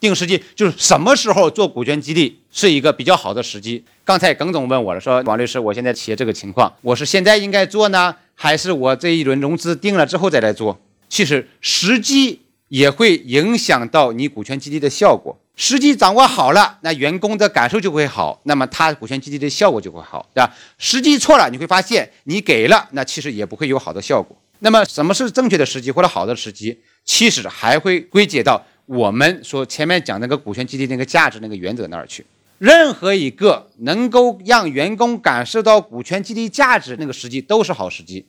定时机就是什么时候做股权激励是一个比较好的时机。刚才耿总问我了，说王律师，我现在企业这个情况，我是现在应该做呢，还是我这一轮融资定了之后再来做？其实时机也会影响到你股权激励的效果。时机掌握好了，那员工的感受就会好，那么他股权激励的效果就会好，对吧？时机错了，你会发现你给了，那其实也不会有好的效果。那么什么是正确的时机或者好的时机？其实还会归结到我们说前面讲那个股权激励那个价值那个原则那儿去。任何一个能够让员工感受到股权激励价值那个时机都是好时机。